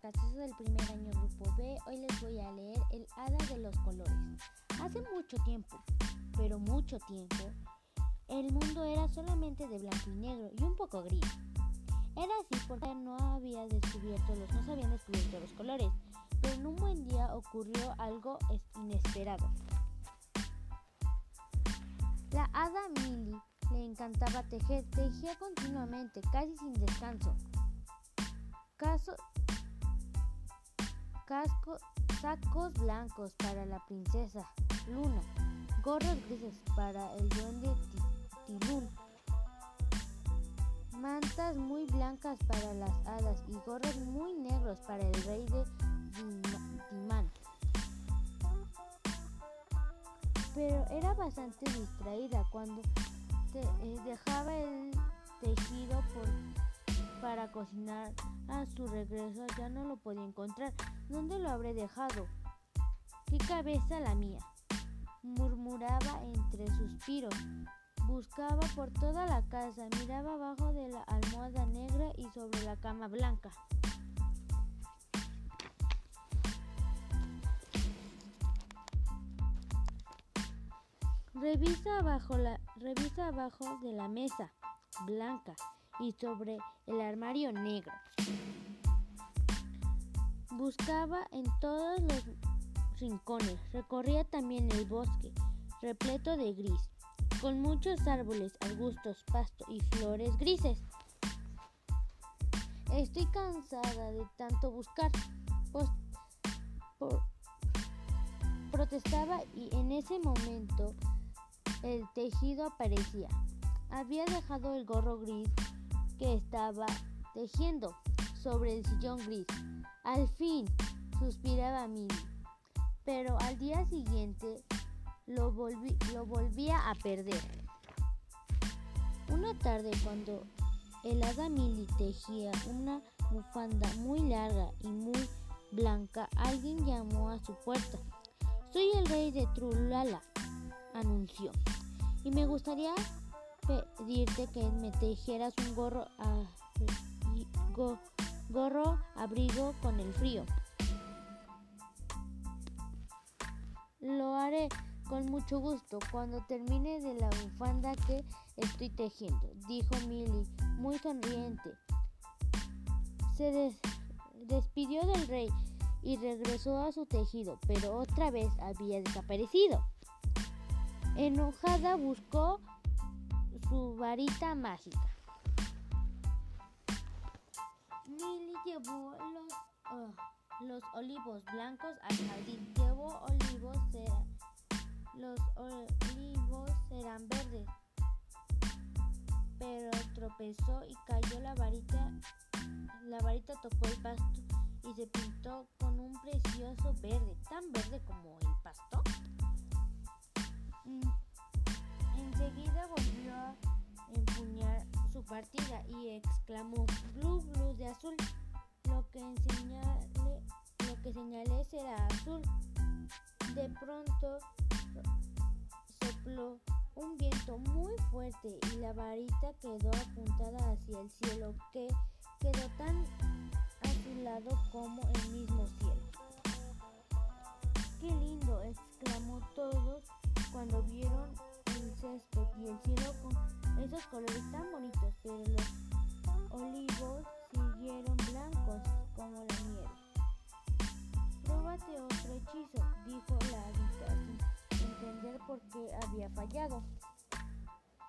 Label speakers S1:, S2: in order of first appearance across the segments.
S1: fracasos del primer año Grupo B. Hoy les voy a leer El Hada de los Colores. Hace mucho tiempo, pero mucho tiempo, el mundo era solamente de blanco y negro y un poco gris. Era así porque no había descubierto los, no se habían descubierto los colores, pero en un buen día ocurrió algo inesperado. La hada Millie le encantaba tejer, tejía continuamente, casi sin descanso. Caso, sacos blancos para la princesa Luna, gorros grises para el duende Tilún, mantas muy blancas para las hadas y gorros muy negros para el rey de Dimán. Pero era bastante distraída cuando eh, dejaba el tejido por, para cocinar. A su regreso ya no lo podía encontrar. ¿Dónde lo habré dejado? ¡Qué cabeza la mía! murmuraba entre suspiros. Buscaba por toda la casa, miraba abajo de la almohada negra y sobre la cama blanca. Revisa abajo, la, revisa abajo de la mesa blanca y sobre el armario negro. Buscaba en todos los rincones, recorría también el bosque, repleto de gris, con muchos árboles, arbustos, pasto y flores grises. Estoy cansada de tanto buscar, protestaba y en ese momento el tejido aparecía. Había dejado el gorro gris que estaba tejiendo sobre el sillón gris. Al fin, suspiraba Milly. Pero al día siguiente lo, lo volvía a perder. Una tarde cuando el hada Milly tejía una bufanda muy larga y muy blanca, alguien llamó a su puerta. Soy el rey de Trulala, anunció. Y me gustaría pedirte que me tejieras un gorro, a, gorro abrigo con el frío. Lo haré con mucho gusto cuando termine de la bufanda que estoy tejiendo, dijo Milly, muy sonriente. Se despidió del rey y regresó a su tejido, pero otra vez había desaparecido. Enojada buscó su varita mágica. Milly llevó los, oh, los olivos blancos al jardín. Llevó olivos, los olivos eran verdes, pero tropezó y cayó la varita. La varita tocó el pasto y se pintó con un precioso verde, tan verde como el pasto. Y exclamó blue blue de azul. Lo que, señalé, lo que señalé será azul. De pronto sopló un viento muy fuerte y la varita quedó apuntada hacia el cielo que quedó tan a su lado como el mismo cielo. ¡Qué lindo! exclamó todos cuando vieron el césped y el cielo con esos colores tan bonitos, pero los olivos siguieron blancos como la nieve. Pruébate otro hechizo, dijo la habitación, sin entender por qué había fallado.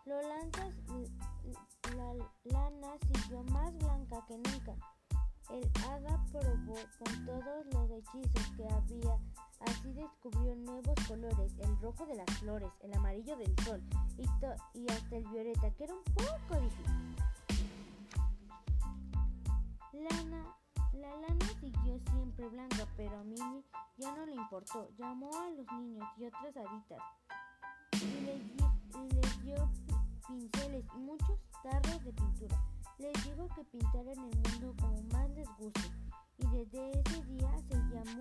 S1: Lo lanzas, la lana siguió más blanca que nunca. El hada probó con todos los hechizos que había colores, el rojo de las flores, el amarillo del sol y, y hasta el violeta, que era un poco difícil. Lana, la lana siguió siempre blanca, pero a Mini ya no le importó. Llamó a los niños y otras haditas y les, y les dio pinceles y muchos tarros de pintura. Les dijo que pintaran el mundo como más les guste y desde ese día se llamó